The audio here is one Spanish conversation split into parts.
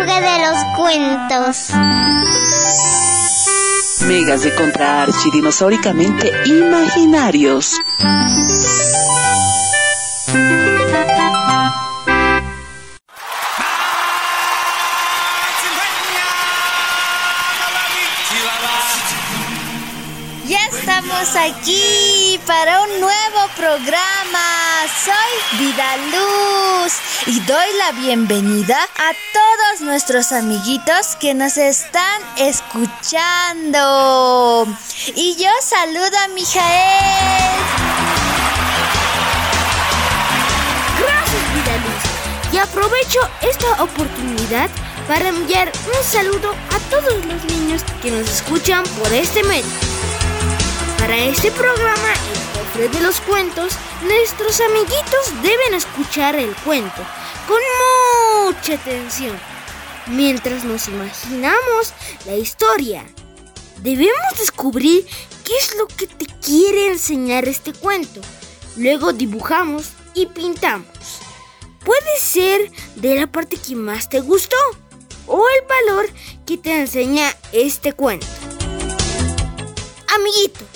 cofre de los cuentos. Megas de contraarchi dinosauricamente imaginarios. Ya estamos aquí para un nuevo programa. Soy Vida Luz y doy la bienvenida a todos nuestros amiguitos que nos están escuchando. Y yo saludo a Mijael. Gracias, Vida Luz. Y aprovecho esta oportunidad para enviar un saludo a todos los niños que nos escuchan por este medio. Para este programa, Cofre de los Cuentos, nuestros amiguitos deben escuchar el cuento con mucha atención mientras nos imaginamos la historia. Debemos descubrir qué es lo que te quiere enseñar este cuento. Luego dibujamos y pintamos. Puede ser de la parte que más te gustó o el valor que te enseña este cuento. Amiguito,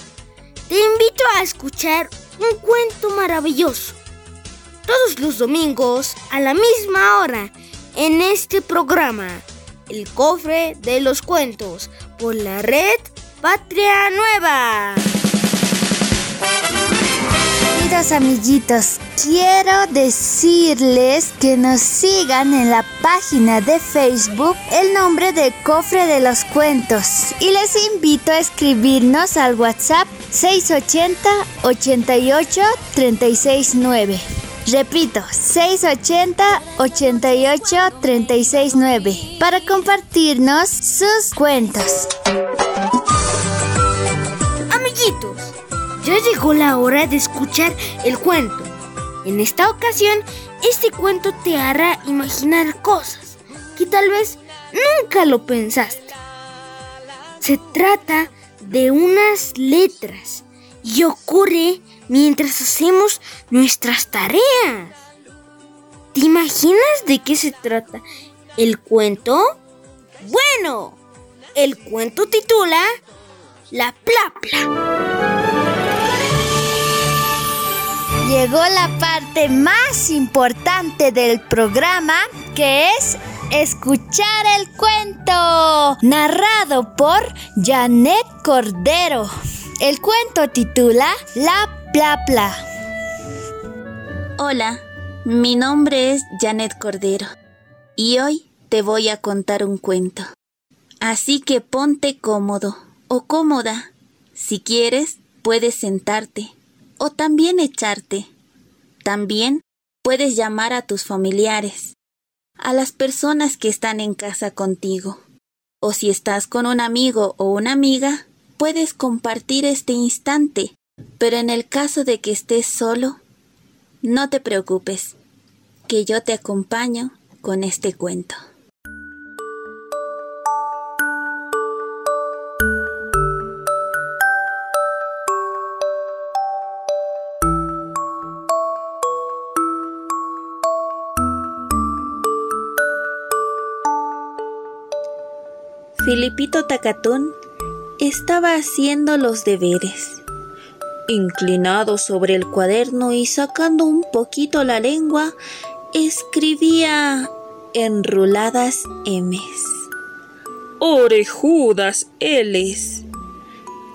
te invito a escuchar un cuento maravilloso. Todos los domingos a la misma hora en este programa, El cofre de los cuentos, por la red Patria Nueva. Queridos amiguitos, quiero decirles que nos sigan en la página de Facebook el nombre de Cofre de los Cuentos y les invito a escribirnos al WhatsApp 680 88 369. Repito, 680 88 369 para compartirnos sus cuentos. Amiguitos, ya llegó la hora de escuchar el cuento. En esta ocasión, este cuento te hará imaginar cosas que tal vez nunca lo pensaste. Se trata de unas letras y ocurre mientras hacemos nuestras tareas. ¿Te imaginas de qué se trata el cuento? Bueno, el cuento titula La Plapla. Llegó la parte más importante del programa que es escuchar el cuento, narrado por Janet Cordero. El cuento titula La Plapla. Hola, mi nombre es Janet Cordero y hoy te voy a contar un cuento. Así que ponte cómodo o cómoda. Si quieres, puedes sentarte o también echarte. También puedes llamar a tus familiares, a las personas que están en casa contigo. O si estás con un amigo o una amiga, puedes compartir este instante. Pero en el caso de que estés solo, no te preocupes, que yo te acompaño con este cuento. Filipito Tacatún estaba haciendo los deberes. Inclinado sobre el cuaderno y sacando un poquito la lengua, escribía enruladas M's. Orejudas L's.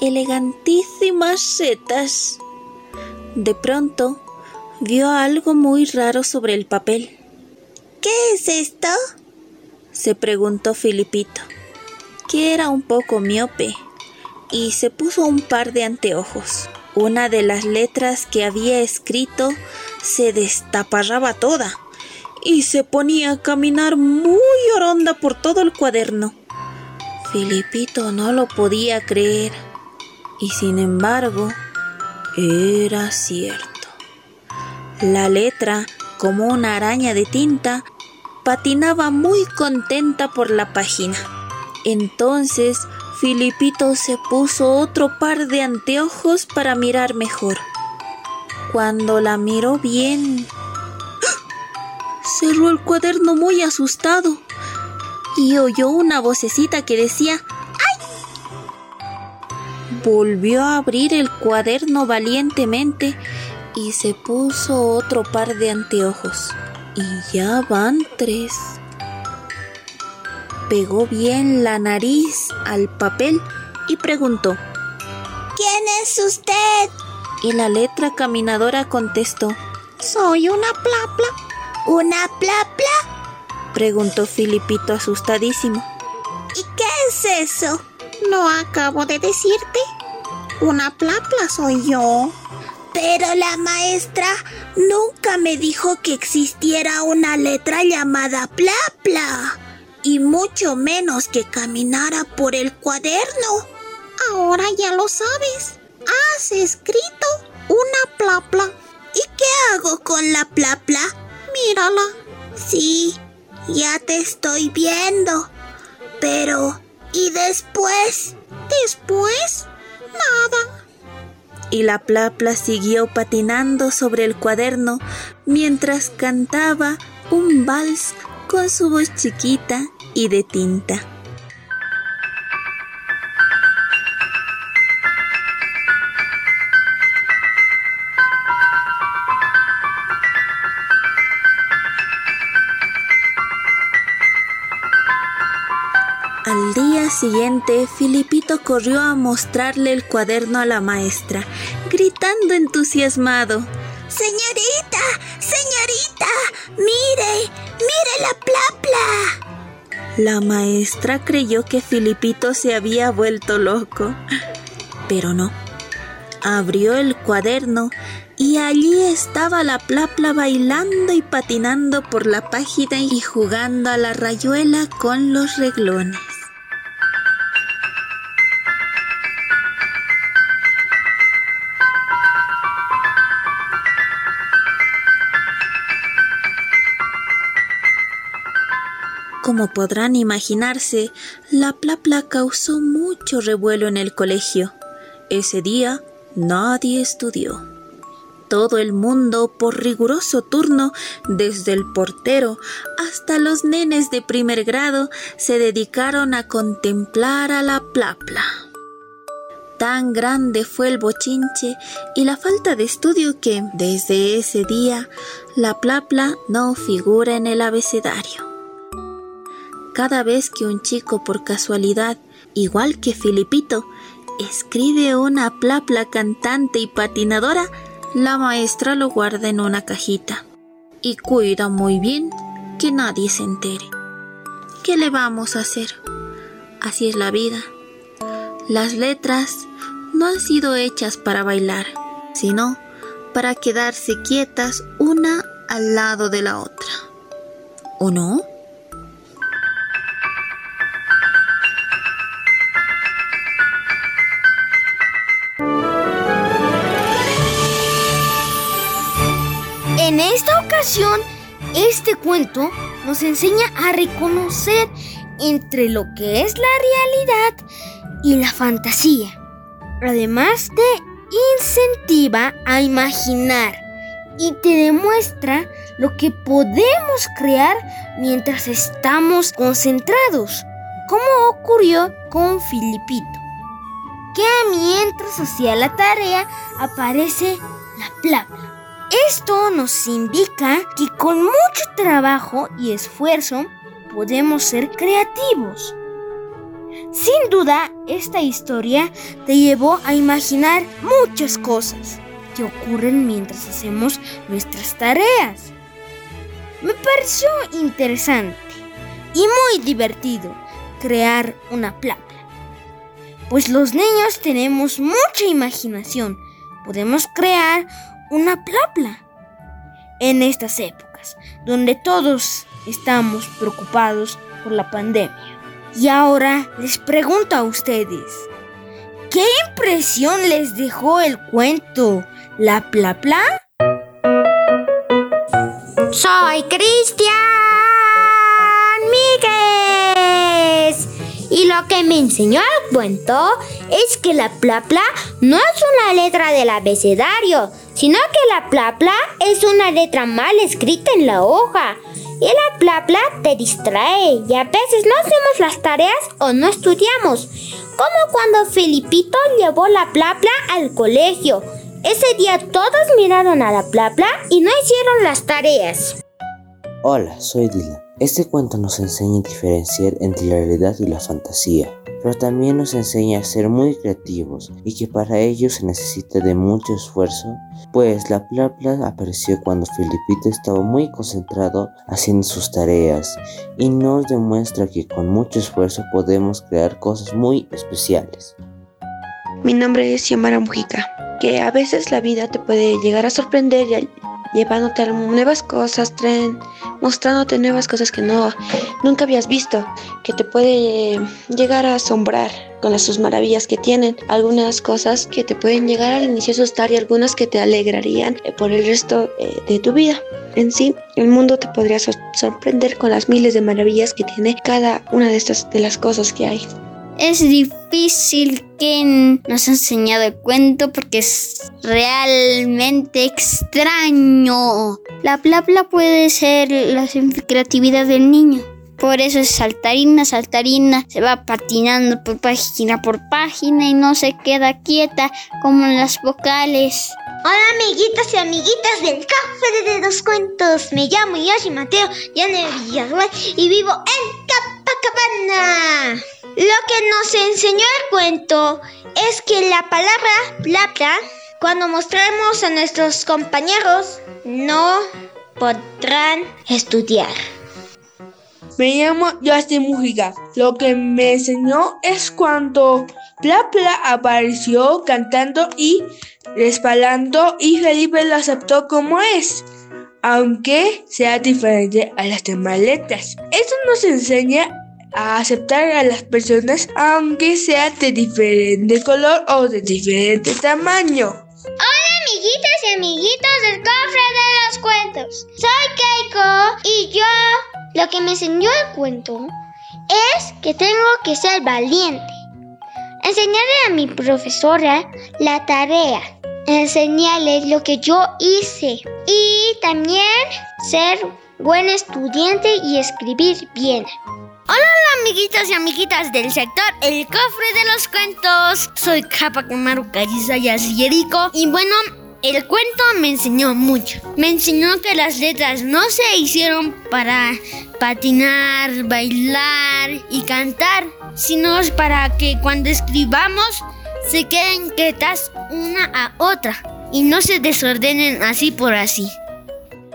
Elegantísimas Zetas. De pronto, vio algo muy raro sobre el papel. ¿Qué es esto? se preguntó Filipito que era un poco miope, y se puso un par de anteojos. Una de las letras que había escrito se destaparraba toda y se ponía a caminar muy oronda por todo el cuaderno. Filipito no lo podía creer y sin embargo era cierto. La letra, como una araña de tinta, patinaba muy contenta por la página. Entonces Filipito se puso otro par de anteojos para mirar mejor. Cuando la miró bien, cerró el cuaderno muy asustado y oyó una vocecita que decía ¡Ay! Volvió a abrir el cuaderno valientemente y se puso otro par de anteojos. Y ya van tres. Pegó bien la nariz al papel y preguntó ¿Quién es usted? Y la letra caminadora contestó Soy una plapla. ¿Una plapla? Preguntó Filipito asustadísimo. ¿Y qué es eso? No acabo de decirte. Una plapla soy yo. Pero la maestra nunca me dijo que existiera una letra llamada plapla. Y mucho menos que caminara por el cuaderno. Ahora ya lo sabes. Has escrito una plapla. ¿Y qué hago con la plapla? Mírala. Sí, ya te estoy viendo. Pero, ¿y después? ¿Después? Nada. Y la plapla siguió patinando sobre el cuaderno mientras cantaba un vals con su voz chiquita y de tinta. Al día siguiente, Filipito corrió a mostrarle el cuaderno a la maestra, gritando entusiasmado. Señorita, señorita, mire, mire la plapla. La maestra creyó que Filipito se había vuelto loco, pero no. Abrió el cuaderno y allí estaba la plapla bailando y patinando por la página y jugando a la rayuela con los reglones. Como podrán imaginarse, la plapla causó mucho revuelo en el colegio. Ese día nadie estudió. Todo el mundo, por riguroso turno, desde el portero hasta los nenes de primer grado, se dedicaron a contemplar a la plapla. Tan grande fue el bochinche y la falta de estudio que, desde ese día, la plapla no figura en el abecedario. Cada vez que un chico por casualidad, igual que Filipito, escribe una plapla cantante y patinadora, la maestra lo guarda en una cajita y cuida muy bien que nadie se entere. ¿Qué le vamos a hacer? Así es la vida. Las letras no han sido hechas para bailar, sino para quedarse quietas una al lado de la otra. ¿O no? Este cuento nos enseña a reconocer entre lo que es la realidad y la fantasía. Además te incentiva a imaginar y te demuestra lo que podemos crear mientras estamos concentrados, como ocurrió con Filipito, que mientras hacía la tarea aparece la plapla. Esto nos indica que con mucho trabajo y esfuerzo podemos ser creativos. Sin duda, esta historia te llevó a imaginar muchas cosas que ocurren mientras hacemos nuestras tareas. Me pareció interesante y muy divertido crear una plapla. Pues los niños tenemos mucha imaginación. Podemos crear una plapla en estas épocas, donde todos estamos preocupados por la pandemia. Y ahora les pregunto a ustedes, ¿qué impresión les dejó el cuento La Plapla? Soy Cristian Míguez. Y lo que me enseñó el cuento es que la plapla no es una letra del abecedario, sino que la plapla es una letra mal escrita en la hoja. Y la plapla te distrae y a veces no hacemos las tareas o no estudiamos. Como cuando Filipito llevó la plapla al colegio. Ese día todos miraron a la plapla y no hicieron las tareas. Hola, soy Dylan. Este cuento nos enseña a diferenciar entre la realidad y la fantasía pero también nos enseña a ser muy creativos y que para ello se necesita de mucho esfuerzo, pues la plapla apareció cuando Filipito estaba muy concentrado haciendo sus tareas y nos demuestra que con mucho esfuerzo podemos crear cosas muy especiales. Mi nombre es Xiomara Mujica, que a veces la vida te puede llegar a sorprender y llevándote a nuevas cosas, mostrándote nuevas cosas que no nunca habías visto, que te puede llegar a asombrar con las sus maravillas que tienen, algunas cosas que te pueden llegar al inicio a asustar y algunas que te alegrarían eh, por el resto eh, de tu vida. En sí, el mundo te podría sorprender con las miles de maravillas que tiene cada una de estas de las cosas que hay. Es difícil que nos ha enseñado el cuento porque es realmente extraño. La plapla puede ser la creatividad del niño. Por eso es saltarina, saltarina, se va patinando por página por página y no se queda quieta como en las vocales. Hola amiguitos y amiguitas del Café de los Cuentos. Me llamo Yoshi Mateo Yane Villarreal y vivo en Capacabana. Lo que nos enseñó el cuento es que la palabra plata, cuando mostramos a nuestros compañeros, no podrán estudiar. Me llamo Justin Mujica. Lo que me enseñó es cuando Plapla apareció cantando y respaldando y Felipe lo aceptó como es, aunque sea diferente a las demás letras. Esto nos enseña a aceptar a las personas aunque sea de diferente color o de diferente tamaño. Hola amiguitas y amiguitos del cofre de los cuentos. Soy Keiko y yo lo que me enseñó el cuento es que tengo que ser valiente. Enseñarle a mi profesora la tarea. Enseñarle lo que yo hice. Y también ser buen estudiante y escribir bien. Hola, amiguitos y amiguitas del sector El Cofre de los Cuentos. Soy Kapakamaru y Yeriko y bueno, el cuento me enseñó mucho. Me enseñó que las letras no se hicieron para patinar, bailar y cantar, sino para que cuando escribamos se queden quietas una a otra y no se desordenen así por así.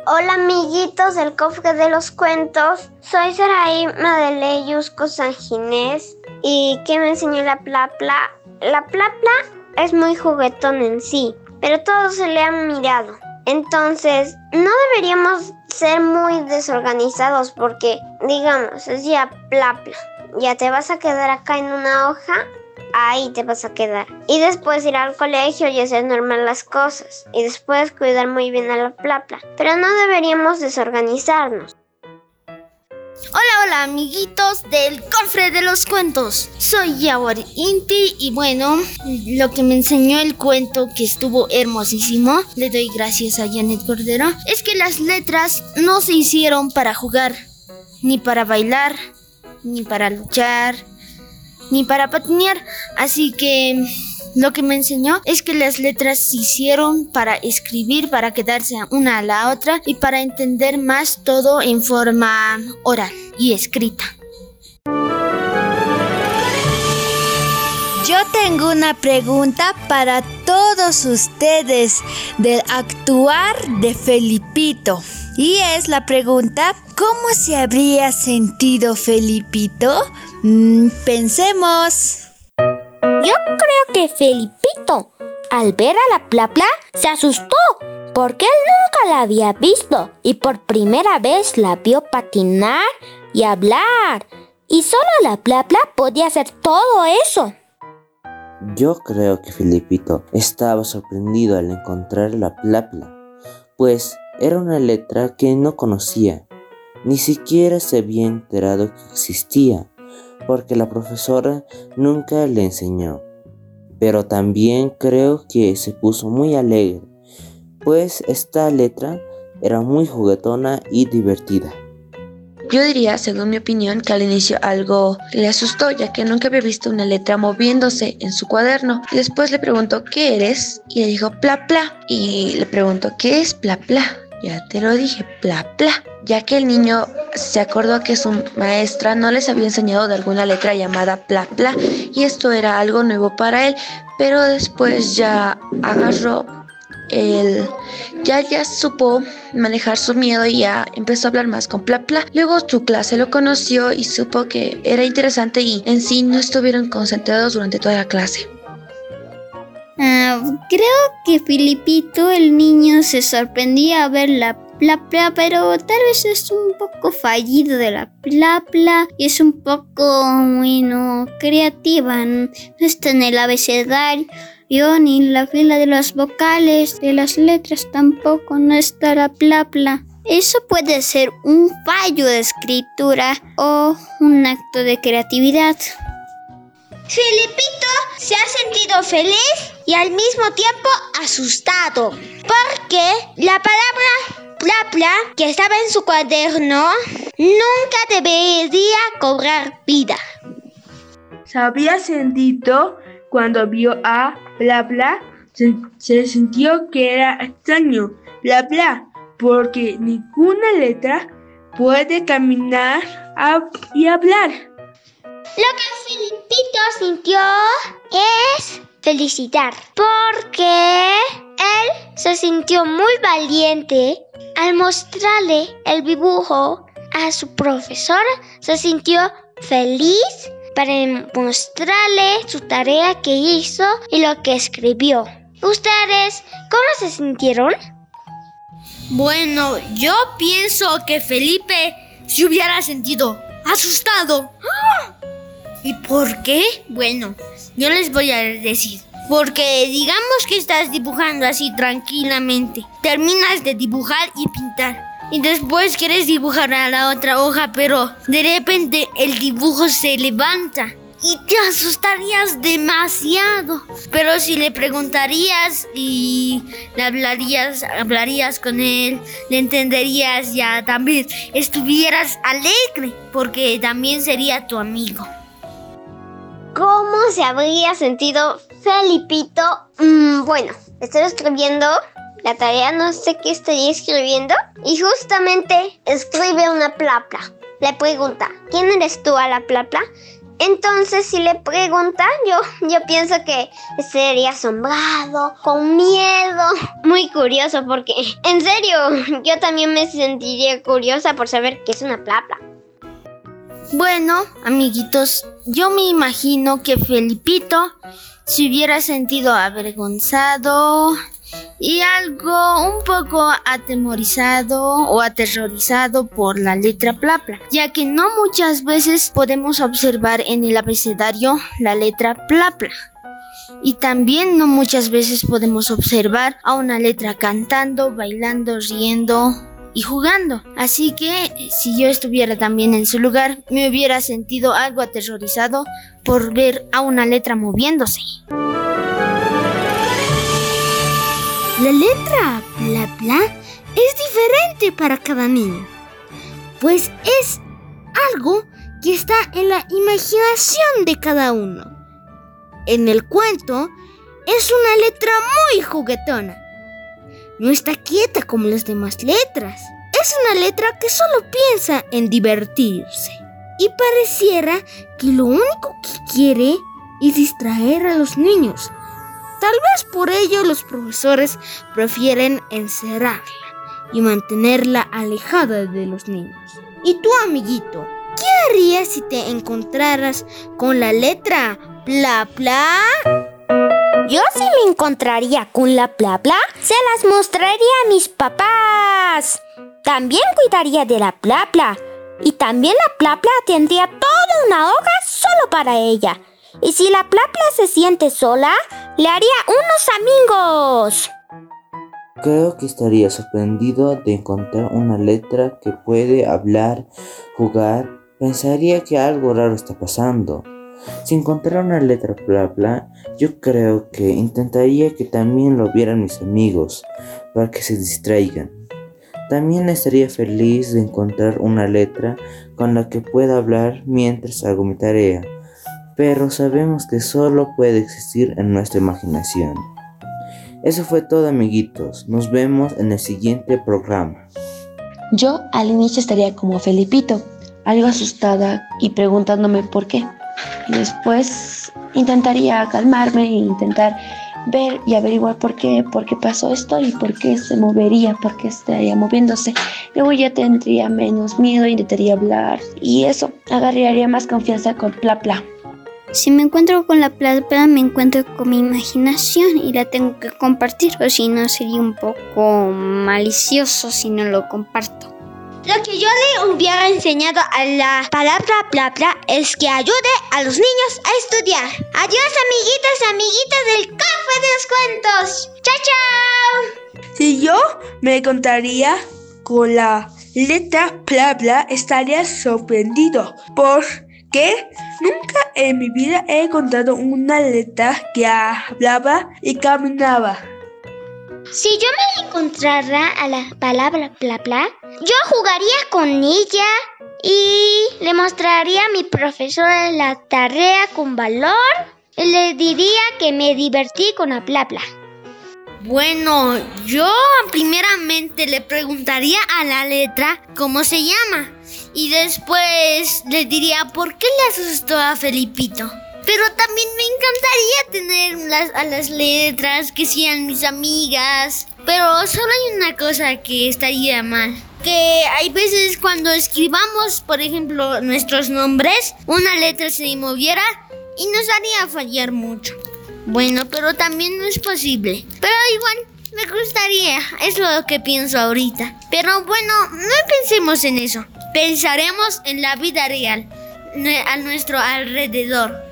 Hola amiguitos del cofre de los cuentos, soy Saraí Madeleyus Ginés y ¿qué me enseñó la plapla? La plapla es muy juguetón en sí, pero todos se le han mirado. Entonces, no deberíamos ser muy desorganizados porque, digamos, es ya plapla. Ya te vas a quedar acá en una hoja ahí te vas a quedar. Y después ir al colegio y hacer normal las cosas. Y después cuidar muy bien a la plapla. Pero no deberíamos desorganizarnos. Hola, hola amiguitos del cofre de los cuentos. Soy Yawari Inti y bueno, lo que me enseñó el cuento que estuvo hermosísimo, le doy gracias a Janet Cordero, es que las letras no se hicieron para jugar, ni para bailar, ni para luchar, ni para patinear. Así que lo que me enseñó es que las letras se hicieron para escribir, para quedarse una a la otra y para entender más todo en forma oral y escrita. Yo tengo una pregunta para todos ustedes del actuar de Felipito. Y es la pregunta, ¿cómo se habría sentido Felipito Mm, pensemos. Yo creo que Felipito, al ver a la Plapla, se asustó, porque él nunca la había visto y por primera vez la vio patinar y hablar. Y solo la Plapla podía hacer todo eso. Yo creo que Felipito estaba sorprendido al encontrar la Plapla, pues era una letra que no conocía, ni siquiera se había enterado que existía porque la profesora nunca le enseñó. Pero también creo que se puso muy alegre, pues esta letra era muy juguetona y divertida. Yo diría, según mi opinión, que al inicio algo le asustó, ya que nunca había visto una letra moviéndose en su cuaderno. Después le preguntó, ¿qué eres? Y le dijo, pla, pla. Y le preguntó, ¿qué es pla, pla? Ya te lo dije, pla, pla. Ya que el niño se acordó que su maestra no les había enseñado de alguna letra llamada pla, pla. Y esto era algo nuevo para él. Pero después ya agarró él ya ya supo manejar su miedo y ya empezó a hablar más con Pla Pla. Luego su clase lo conoció y supo que era interesante y en sí no estuvieron concentrados durante toda la clase. Ah, creo que Filipito, el niño, se sorprendía a ver la pla pla, pero tal vez es un poco fallido de la pla pla y es un poco, bueno, creativa. No está en el abecedario ni la fila de las vocales, de las letras tampoco, no está la plapla. Eso puede ser un fallo de escritura o un acto de creatividad. Filipito se ha sentido feliz y al mismo tiempo asustado, porque la palabra plapla que estaba en su cuaderno nunca debería cobrar vida. Se había sentido cuando vio a Bla Bla, se, sintió que era extraño, Bla Bla, porque ninguna letra puede caminar y hablar. Lo que Filipito sintió es felicidad, porque él se sintió muy valiente al mostrarle el dibujo a su profesora, se sintió feliz para mostrarle su tarea que hizo y lo que escribió. ¿Ustedes cómo se sintieron? Bueno, yo pienso que Felipe se hubiera sentido asustado. ¿Y por qué? Bueno, yo les voy a decir. Porque digamos que estás dibujando así tranquilamente. Terminas de dibujar y pintar y después quieres dibujar a la otra hoja, pero de repente el dibujo se levanta y te asustarías demasiado. Pero si le preguntarías y le hablarías, hablarías con él, le entenderías ya también, estuvieras alegre porque también sería tu amigo. ¿Cómo se habría sentido Felipito? Mm, bueno, estoy escribiendo la tarea, no sé qué estoy escribiendo. Y justamente escribe una plapla. Le pregunta, ¿quién eres tú a la plapla? Entonces, si le pregunta, yo, yo pienso que sería asombrado, con miedo, muy curioso, porque en serio, yo también me sentiría curiosa por saber qué es una plapla. Bueno, amiguitos, yo me imagino que Felipito se hubiera sentido avergonzado, y algo un poco atemorizado o aterrorizado por la letra plapla, ya que no muchas veces podemos observar en el abecedario la letra plapla. Y también no muchas veces podemos observar a una letra cantando, bailando, riendo y jugando. Así que si yo estuviera también en su lugar, me hubiera sentido algo aterrorizado por ver a una letra moviéndose. La letra bla bla es diferente para cada niño, pues es algo que está en la imaginación de cada uno. En el cuento es una letra muy juguetona. No está quieta como las demás letras. Es una letra que solo piensa en divertirse. Y pareciera que lo único que quiere es distraer a los niños Tal vez por ello los profesores prefieren encerrarla y mantenerla alejada de los niños. ¿Y tú, amiguito? ¿Qué harías si te encontraras con la letra bla bla? Yo si me encontraría con la bla bla, se las mostraría a mis papás. También cuidaría de la bla bla. Y también la bla bla tendría toda una hoja solo para ella. Y si la plapla se siente sola, le haría unos amigos. Creo que estaría sorprendido de encontrar una letra que puede hablar, jugar. Pensaría que algo raro está pasando. Si encontrara una letra bla bla, yo creo que intentaría que también lo vieran mis amigos, para que se distraigan. También estaría feliz de encontrar una letra con la que pueda hablar mientras hago mi tarea, pero sabemos que solo puede existir en nuestra imaginación. Eso fue todo amiguitos, nos vemos en el siguiente programa. Yo al inicio estaría como Felipito, algo asustada y preguntándome por qué. Después intentaría calmarme e intentar ver y averiguar por qué, por qué pasó esto y por qué se movería, por qué estaría moviéndose. Luego ya tendría menos miedo, intentaría hablar y eso, agarraría más confianza con Pla Pla. Si me encuentro con la Pla Pla, me encuentro con mi imaginación y la tengo que compartir, o si no sería un poco malicioso si no lo comparto. Lo que yo le hubiera enseñado a la palabra bla es que ayude a los niños a estudiar. Adiós amiguitos, amiguitas del café de los cuentos. Chao, chao. Si yo me contaría con la letra bla estaría sorprendido porque nunca en mi vida he contado una letra que hablaba y caminaba. Si yo me encontrara a la palabra bla bla, yo jugaría con ella y le mostraría a mi profesora la tarea con valor y le diría que me divertí con la bla. Bueno, yo primeramente le preguntaría a la letra cómo se llama y después le diría por qué le asustó a Felipito. Pero también me encantaría tener las, a las letras que sean mis amigas. Pero solo hay una cosa que estaría mal. Que hay veces cuando escribamos, por ejemplo, nuestros nombres, una letra se moviera y nos haría fallar mucho. Bueno, pero también no es posible. Pero igual, me gustaría. Es lo que pienso ahorita. Pero bueno, no pensemos en eso. Pensaremos en la vida real, a nuestro alrededor.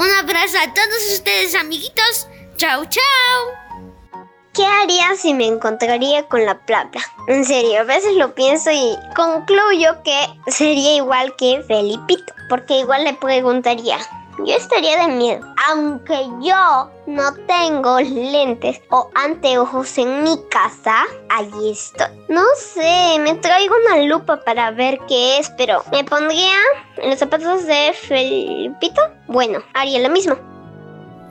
Un abrazo a todos ustedes, amiguitos. Chao, chao. ¿Qué haría si me encontraría con la plata? En serio, a veces lo pienso y concluyo que sería igual que Felipito, porque igual le preguntaría, yo estaría de miedo. Aunque yo no tengo lentes o anteojos en mi casa, allí estoy. No sé, me traigo una lupa para ver qué es, pero me pondría en los zapatos de Felipito. Bueno, haría lo mismo.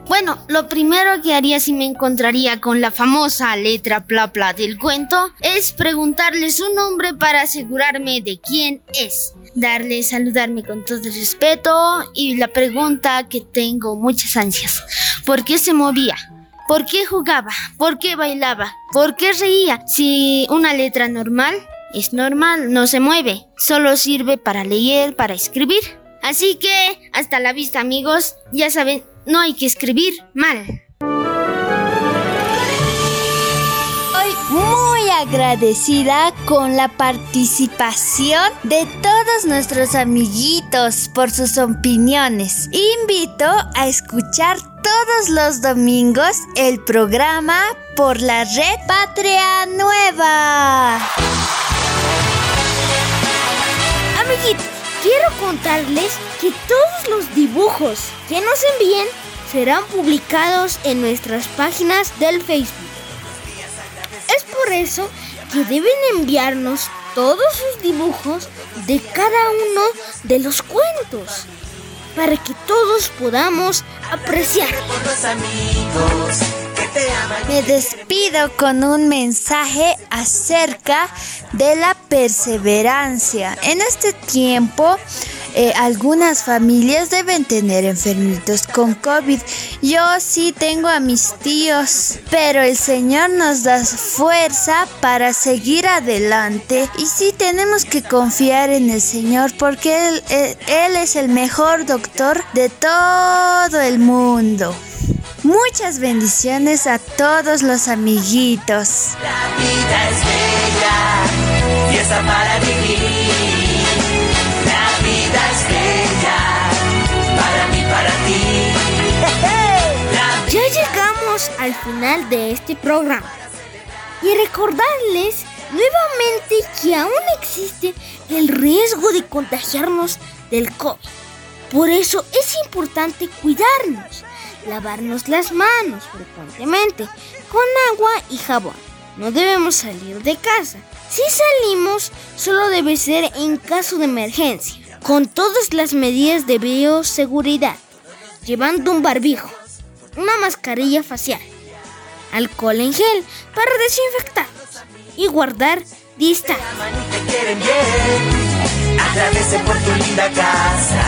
Bueno, lo primero que haría si me encontraría con la famosa letra pla pla del cuento es preguntarle su nombre para asegurarme de quién es. Darle, saludarme con todo respeto y la pregunta que tengo muchas ansias. ¿Por qué se movía? ¿Por qué jugaba? ¿Por qué bailaba? ¿Por qué reía? Si una letra normal es normal, no se mueve, solo sirve para leer, para escribir. Así que, hasta la vista amigos, ya saben, no hay que escribir mal. Hoy muy agradecida con la participación de todos nuestros amiguitos por sus opiniones. Invito a escuchar todos los domingos el programa por la red Patria Nueva. Quiero contarles que todos los dibujos que nos envíen serán publicados en nuestras páginas del Facebook. Es por eso que deben enviarnos todos sus dibujos de cada uno de los cuentos para que todos podamos apreciar. Me despido con un mensaje acerca de la perseverancia. En este tiempo, eh, algunas familias deben tener enfermitos con COVID. Yo sí tengo a mis tíos, pero el Señor nos da fuerza para seguir adelante. Y sí tenemos que confiar en el Señor porque Él, él es el mejor doctor de todo el mundo. Muchas bendiciones a todos los amiguitos. La vida es bella, fiesta para. Ya llegamos al final de este programa. Y recordarles nuevamente que aún existe el riesgo de contagiarnos del COVID. Por eso es importante cuidarnos lavarnos las manos frecuentemente con agua y jabón, no debemos salir de casa. Si salimos, solo debe ser en caso de emergencia, con todas las medidas de bioseguridad, llevando un barbijo, una mascarilla facial, alcohol en gel para desinfectarnos y guardar distancia. Agradece por tu linda casa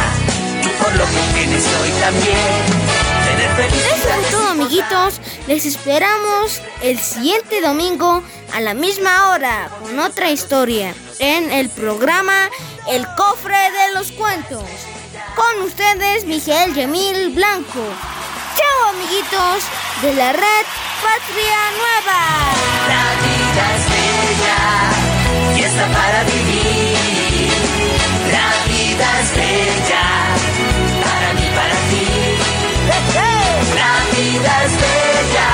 y por lo que tienes hoy también. Tener Eso es todo, amiguitos. Les esperamos el siguiente domingo a la misma hora con otra historia en el programa El los Con ustedes, Miguel Yemil Blanco. Chao, amiguitos de la red Patria Nueva. La vida es bella y está para vivir. La vida es bella para mí, para ti. La vida es bella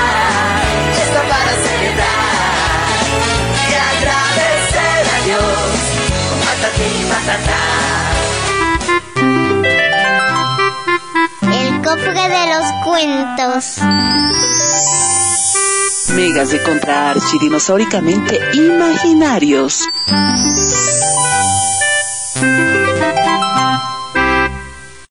está para celebrar y agradecer a Dios con patatín y patatá. Cofre de los cuentos. Megas de contra archidinosauricamente imaginarios.